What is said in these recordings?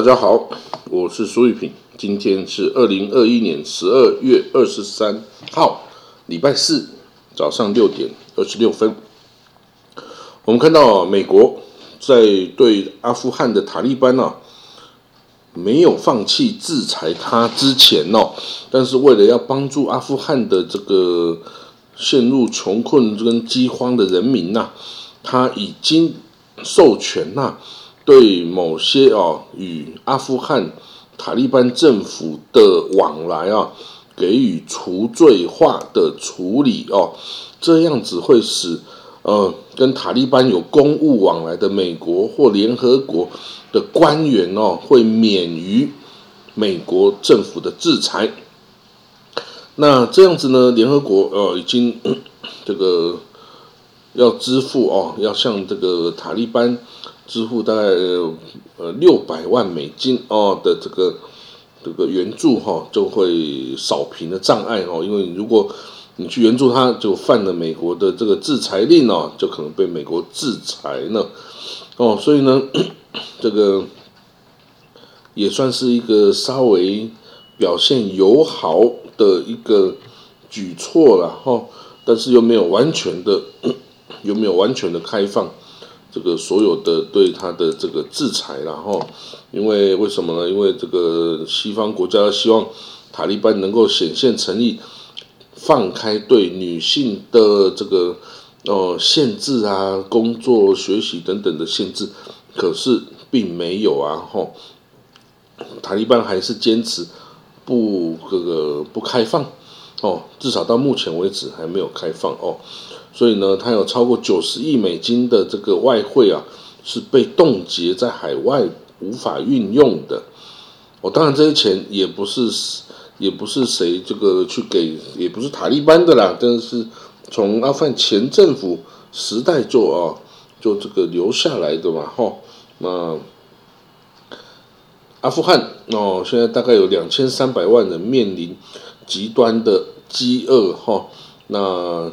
大家好，我是苏玉平，今天是二零二一年十二月二十三号，礼拜四早上六点二十六分。我们看到美国在对阿富汗的塔利班啊，没有放弃制裁他之前哦，但是为了要帮助阿富汗的这个陷入穷困跟饥荒的人民呐，他已经授权呐。对某些啊与阿富汗塔利班政府的往来啊，给予除罪化的处理哦，这样子会使呃跟塔利班有公务往来的美国或联合国的官员哦，会免于美国政府的制裁。那这样子呢，联合国呃已经这个要支付哦，要向这个塔利班。支付大概呃六百万美金哦的这个这个援助哈，就会扫平的障碍哦。因为如果你去援助他，就犯了美国的这个制裁令哦，就可能被美国制裁呢哦。所以呢，这个也算是一个稍微表现友好的一个举措了哈，但是又没有完全的，又没有完全的开放。这个所有的对他的这个制裁，然后，因为为什么呢？因为这个西方国家希望塔利班能够显现诚意，放开对女性的这个哦限制啊，工作、学习等等的限制，可是并没有啊，吼，塔利班还是坚持不这个不开放哦，至少到目前为止还没有开放哦。所以呢，它有超过九十亿美金的这个外汇啊，是被冻结在海外无法运用的。哦，当然这些钱也不是也不是谁这个去给，也不是塔利班的啦，但是从阿富汗前政府时代就啊，就这个留下来的嘛，哈。那阿富汗哦，现在大概有两千三百万人面临极端的饥饿，哈。那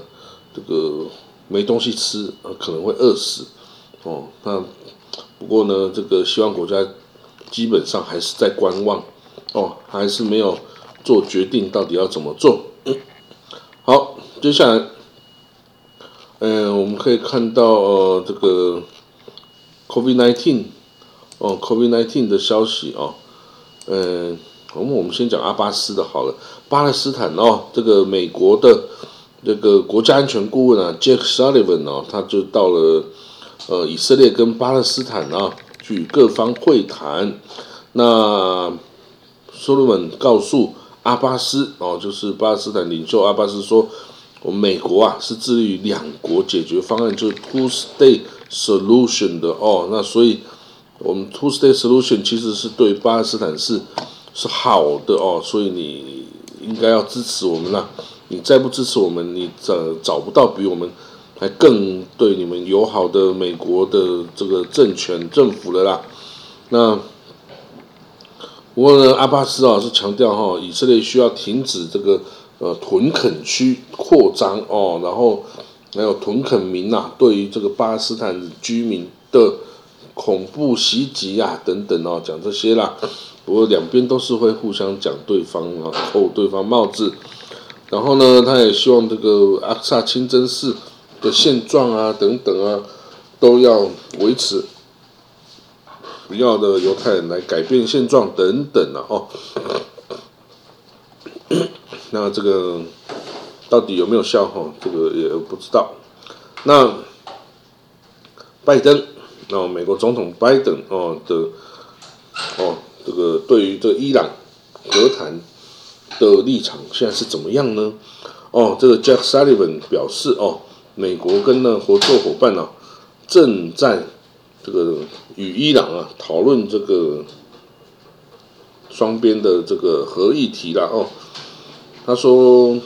这个没东西吃，可能会饿死哦。那不过呢，这个希望国家基本上还是在观望哦，还是没有做决定，到底要怎么做。好，接下来，嗯，我们可以看到呃，这个 COVID-19 哦，COVID-19 的消息哦，嗯，我们我们先讲阿巴斯的好了，巴勒斯坦哦，这个美国的。这个国家安全顾问啊，Jack Sullivan 哦，他就到了呃以色列跟巴勒斯坦啊去各方会谈。那 Sullivan 告诉阿巴斯哦，就是巴勒斯坦领袖阿巴斯说，我们美国啊是致力于两国解决方案，就是 Two State Solution 的哦。那所以我们 Two State Solution 其实是对巴勒斯坦是是好的哦，所以你应该要支持我们啦。你再不支持我们，你找找不到比我们还更对你们友好的美国的这个政权政府了啦。那不过呢，阿巴斯啊是强调哈，以色列需要停止这个呃屯垦区扩张哦，然后还有屯垦民呐对于这个巴勒斯坦居民的恐怖袭击啊等等哦，讲这些啦。不过两边都是会互相讲对方啊，扣对方帽子。然后呢，他也希望这个阿克萨清真寺的现状啊，等等啊，都要维持，不要的犹太人来改变现状等等啊，哦。那这个到底有没有效？哈，这个也不知道。那拜登，哦，美国总统拜登哦的，哦，这个对于这伊朗和谈。的立场现在是怎么样呢？哦，这个 Jack Sullivan 表示，哦，美国跟呢合作伙伴呢正在这个与伊朗啊讨论这个双边的这个核议题啦。哦，他说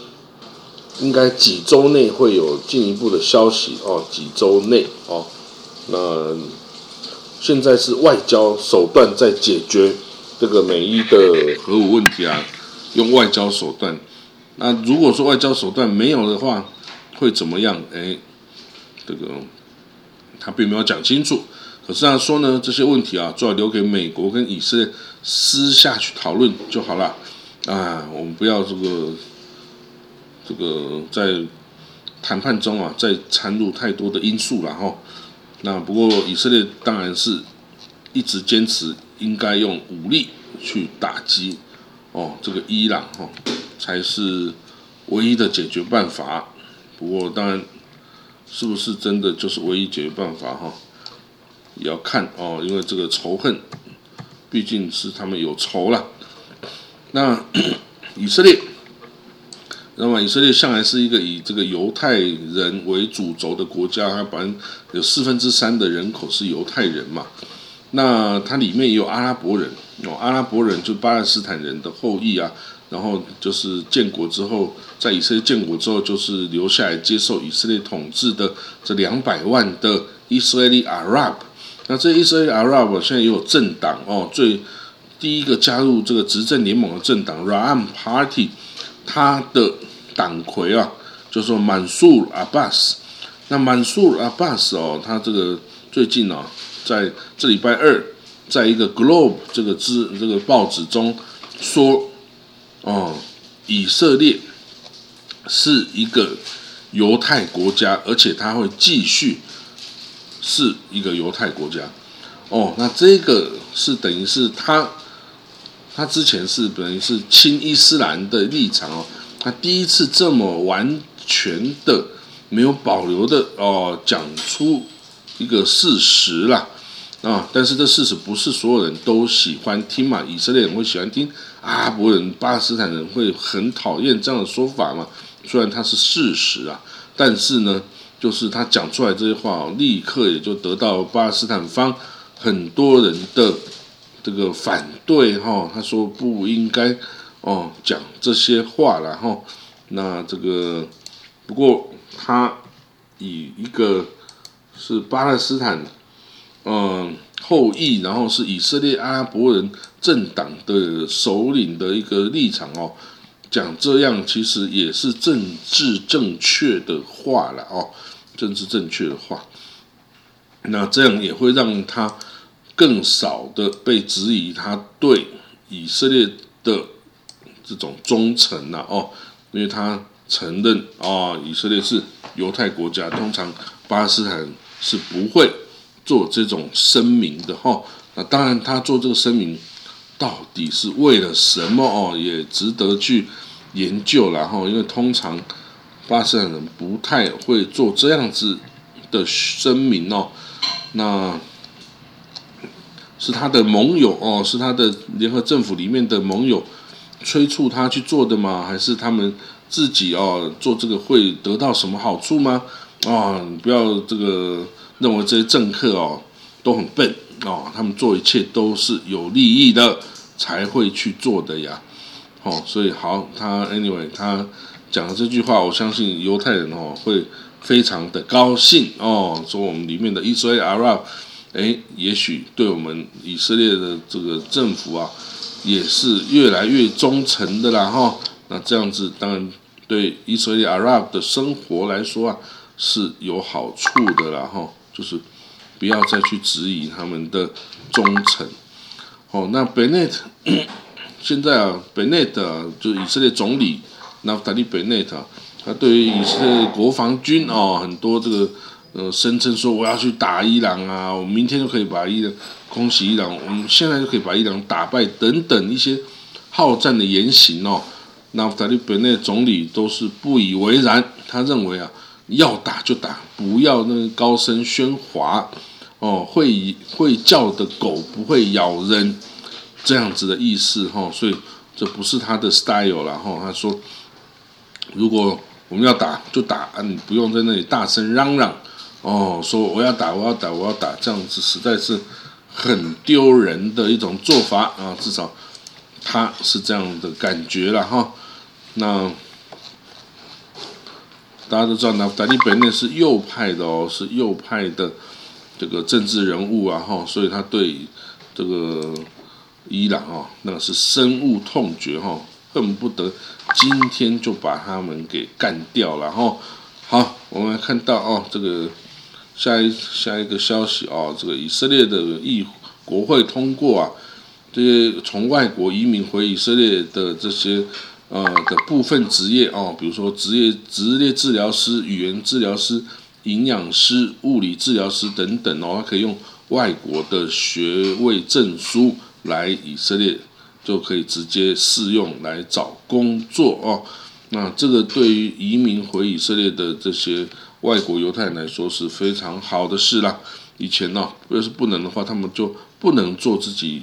应该几周内会有进一步的消息哦，几周内哦，那现在是外交手段在解决这个美伊的核武问题啊。用外交手段，那如果说外交手段没有的话，会怎么样？哎，这个他并没有讲清楚。可可是他说呢，这些问题啊，最好留给美国跟以色列私下去讨论就好了。啊，我们不要这个这个在谈判中啊，再掺入太多的因素了哈。那不过以色列当然是一直坚持应该用武力去打击哦，这个伊朗哈才是唯一的解决办法。不过当然，是不是真的就是唯一解决办法哈？也要看哦，因为这个仇恨毕竟是他们有仇了。那 以色列，那么以色列向来是一个以这个犹太人为主轴的国家，它本有四分之三的人口是犹太人嘛。那它里面也有阿拉伯人哦，阿拉伯人就巴勒斯坦人的后裔啊。然后就是建国之后，在以色列建国之后，就是留下来接受以色列统治的这两百万的以色列阿拉伯。那这以色列阿拉伯现在也有政党哦，最第一个加入这个执政联盟的政党 Ram Party，他的党魁啊，就说满苏阿巴斯。那满苏阿巴斯哦，他这个最近啊，在这礼拜二，在一个 Globe 这个资这个报纸中说，哦，以色列是一个犹太国家，而且他会继续。是一个犹太国家，哦，那这个是等于是他，他之前是等于是亲伊斯兰的立场哦，他第一次这么完全的没有保留的哦讲出一个事实啦，啊，但是这事实不是所有人都喜欢听嘛，以色列人会喜欢听，阿拉伯人、巴勒斯坦人会很讨厌这样的说法嘛，虽然它是事实啊，但是呢。就是他讲出来这些话，立刻也就得到巴勒斯坦方很多人的这个反对哈。他说不应该哦讲这些话然后。那这个不过他以一个是巴勒斯坦嗯后裔，然后是以色列阿拉伯人政党的首领的一个立场哦，讲这样其实也是政治正确的话了哦。政治正确的话，那这样也会让他更少的被质疑他对以色列的这种忠诚呐哦，因为他承认啊，以色列是犹太国家，通常巴勒斯坦是不会做这种声明的哈。那当然，他做这个声明到底是为了什么哦，也值得去研究然后，因为通常。巴勒斯坦人不太会做这样子的声明哦，那是他的盟友哦，是他的联合政府里面的盟友催促他去做的吗？还是他们自己哦做这个会得到什么好处吗？啊，你不要这个认为这些政客哦都很笨哦，他们做一切都是有利益的才会去做的呀。哦，所以好，他 anyway 他。讲了这句话，我相信犹太人哦会非常的高兴哦，说我们里面的以色列阿拉伯，哎，也许对我们以色列的这个政府啊，也是越来越忠诚的啦哈。那这样子当然对以色列阿拉伯的生活来说啊是有好处的啦哈，就是不要再去质疑他们的忠诚。哦，那 Bennett 现在啊，Bennett 就是以色列总理。那塔利贝内特，他对于以色列国防军哦，很多这个呃声称说我要去打伊朗啊，我明天就可以把伊朗空袭伊朗，我们现在就可以把伊朗打败等等一些好战的言行哦。那塔利贝内总理都是不以为然，他认为啊，要打就打，不要那个高声喧哗哦，会会叫的狗不会咬人这样子的意思哈，所以这不是他的 style 了哈，他说。如果我们要打就打啊，你不用在那里大声嚷嚷哦，说我要打我要打我要打，这样子实在是很丢人的一种做法啊。至少他是这样的感觉了哈。那大家都知道，那达利本内是右派的哦，是右派的这个政治人物啊哈，所以他对这个伊朗哦，那是深恶痛绝哈。恨不得今天就把他们给干掉了哈。好，我们来看到哦，这个下一下一个消息哦，这个以色列的议国会通过啊，这些从外国移民回以色列的这些呃的部分职业哦，比如说职业职业治疗师、语言治疗师、营养师、物理治疗师等等哦，他可以用外国的学位证书来以色列就可以直接试用来找工作哦。那这个对于移民回以色列的这些外国犹太人来说是非常好的事啦。以前呢，要是不能的话，他们就不能做自己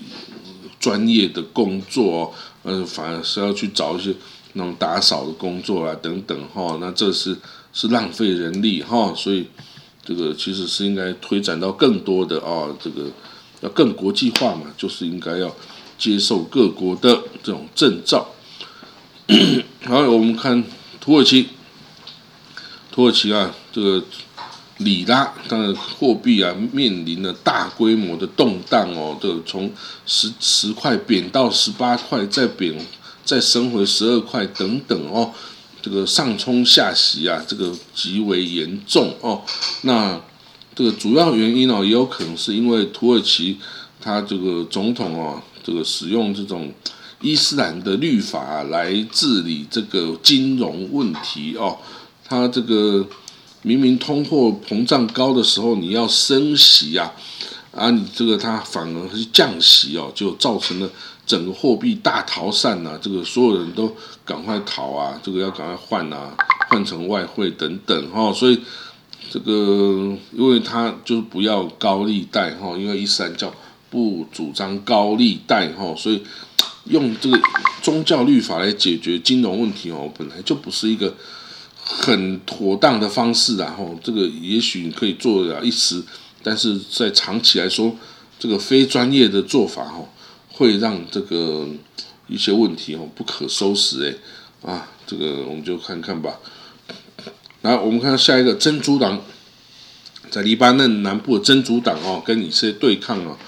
专业的工作，嗯，反而是要去找一些那种打扫的工作啊，等等哈。那这是是浪费人力哈，所以这个其实是应该推展到更多的啊，这个要更国际化嘛，就是应该要接受各国的这种证照。好，我们看土耳其，土耳其啊，这个里拉当然货币啊面临了大规模的动荡哦，这从十十块贬到十八块，再贬再升回十二块等等哦，这个上冲下洗啊，这个极为严重哦。那这个主要原因哦，也有可能是因为土耳其他这个总统哦，这个使用这种。伊斯兰的律法来治理这个金融问题哦，它这个明明通货膨胀高的时候，你要升息啊，啊，你这个它反而是降息哦，就造成了整个货币大逃散呐，这个所有人都赶快逃啊，这个要赶快换啊，换成外汇等等哈，所以这个因为它就是不要高利贷哈，因为伊斯兰教不主张高利贷哈，所以。用这个宗教律法来解决金融问题哦，本来就不是一个很妥当的方式啊！吼，这个也许你可以做了一时，但是在长期来说，这个非专业的做法哦，会让这个一些问题哦不可收拾哎啊！这个我们就看看吧。来，我们看下一个真主党，在黎巴嫩南部的真主党哦，跟以色列对抗啊，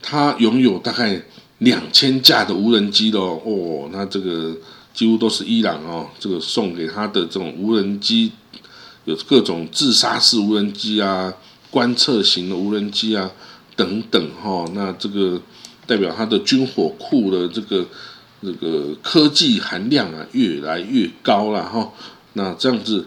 它拥有大概。两千架的无人机的哦，那这个几乎都是伊朗哦，这个送给他的这种无人机，有各种自杀式无人机啊、观测型的无人机啊等等哈。那这个代表他的军火库的这个这个科技含量啊越来越高了哈。那这样子，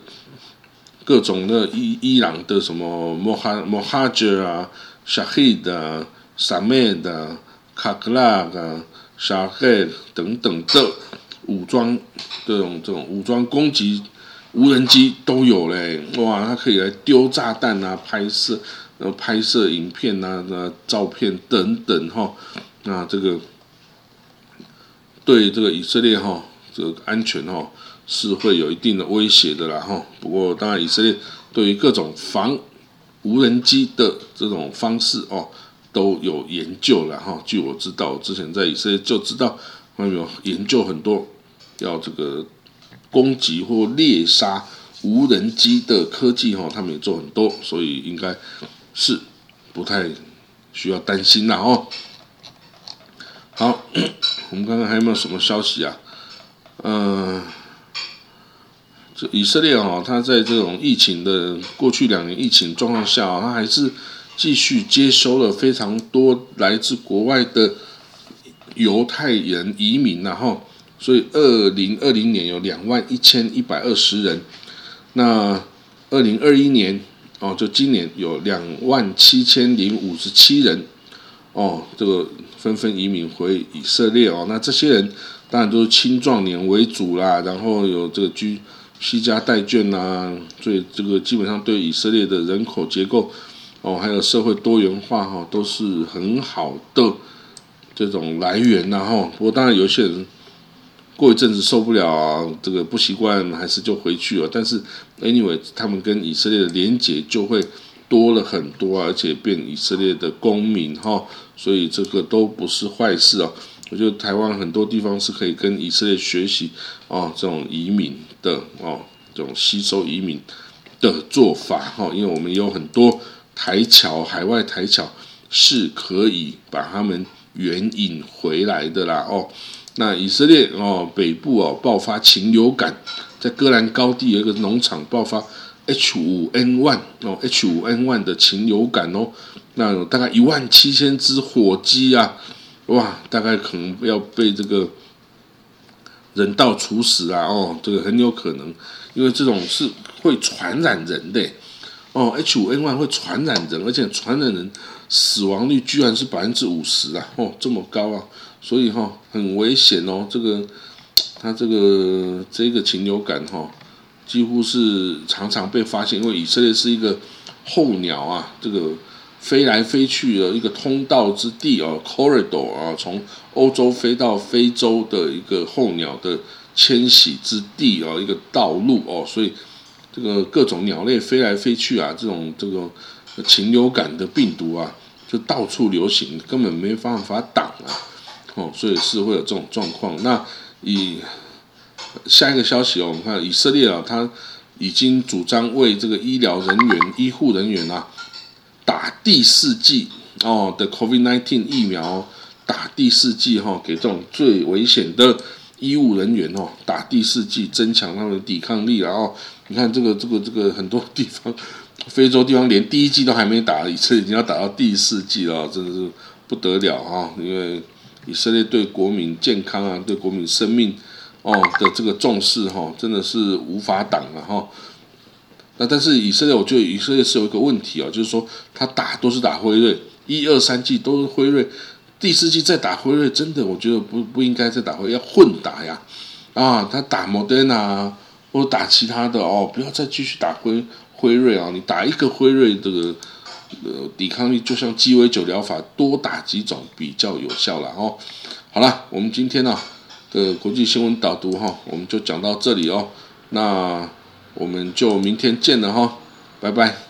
各种的伊伊朗的什么莫哈莫哈杰啊、沙黑的、萨麦的。卡克拉啊、沙赫等等的武装这种这种武装攻击无人机都有嘞，哇，它可以来丢炸弹啊、拍摄、然后拍摄影片啊、那照片等等哈，那这个对这个以色列哈这个安全哈是会有一定的威胁的啦哈。不过当然以色列对于各种防无人机的这种方式哦。都有研究了哈，据我知道，之前在以色列就知道，他们有研究很多要这个攻击或猎杀无人机的科技哈，他们也做很多，所以应该是不太需要担心了哦。好，我们看看还有没有什么消息啊？嗯，这以色列哦，它在这种疫情的过去两年疫情状况下啊，它还是。继续接收了非常多来自国外的犹太人移民，然后，所以二零二零年有两万一千一百二十人，那二零二一年哦，就今年有两万七千零五十七人，哦，这个纷纷移民回以色列哦，那这些人当然都是青壮年为主啦，然后有这个居西家带眷呐，所以这个基本上对以色列的人口结构。哦，还有社会多元化哈，都是很好的这种来源然后，不过当然有些人过一阵子受不了啊，这个不习惯，还是就回去了。但是 anyway，他们跟以色列的连结就会多了很多，而且变以色列的公民哈，所以这个都不是坏事哦。我觉得台湾很多地方是可以跟以色列学习哦，这种移民的哦，这种吸收移民的做法哈，因为我们有很多。台侨海外台侨是可以把他们援引回来的啦哦。那以色列哦北部哦爆发禽流感，在戈兰高地有一个农场爆发 H 五 N one 哦，H 五 N one 的禽流感哦，那有大概一万七千只火鸡啊，哇，大概可能要被这个人道处死啊，哦，这个很有可能，因为这种是会传染人的，哦，H 五 N one 会传染人，而且传染人死亡率居然是百分之五十啊，哦，这么高啊，所以哈很危险哦，这个。它这个这个禽流感哈，几乎是常常被发现，因为以色列是一个候鸟啊，这个飞来飞去的一个通道之地哦，corridor 啊，从欧洲飞到非洲的一个候鸟的迁徙之地哦，一个道路哦，所以这个各种鸟类飞来飞去啊，这种这个禽流感的病毒啊，就到处流行，根本没办法挡啊，哦，所以是会有这种状况。那以下一个消息哦，我们看以色列啊，他已经主张为这个医疗人员、医护人员啊打第四剂哦的 COVID-19 疫苗，打第四剂哈，给这种最危险的医务人员哦打第四剂，增强他们的抵抗力。然后你看这个、这个、这个很多地方，非洲地方连第一剂都还没打，以色列已经要打到第四剂了，真的是不得了啊！因为以色列对国民健康啊，对国民生命哦的这个重视哈，真的是无法挡了哈。那但是以色列，我觉得以色列是有一个问题啊，就是说他打都是打辉瑞，一二三季都是辉瑞，第四季再打辉瑞，真的我觉得不不应该再打辉，要混打呀啊，他打莫德纳或者打其他的哦，不要再继续打辉辉瑞啊，你打一个辉瑞这个。呃，抵抗力就像鸡尾酒疗法，多打几种比较有效了哦。好了，我们今天呢的国际新闻导读哈，我们就讲到这里哦。那我们就明天见了哈，拜拜。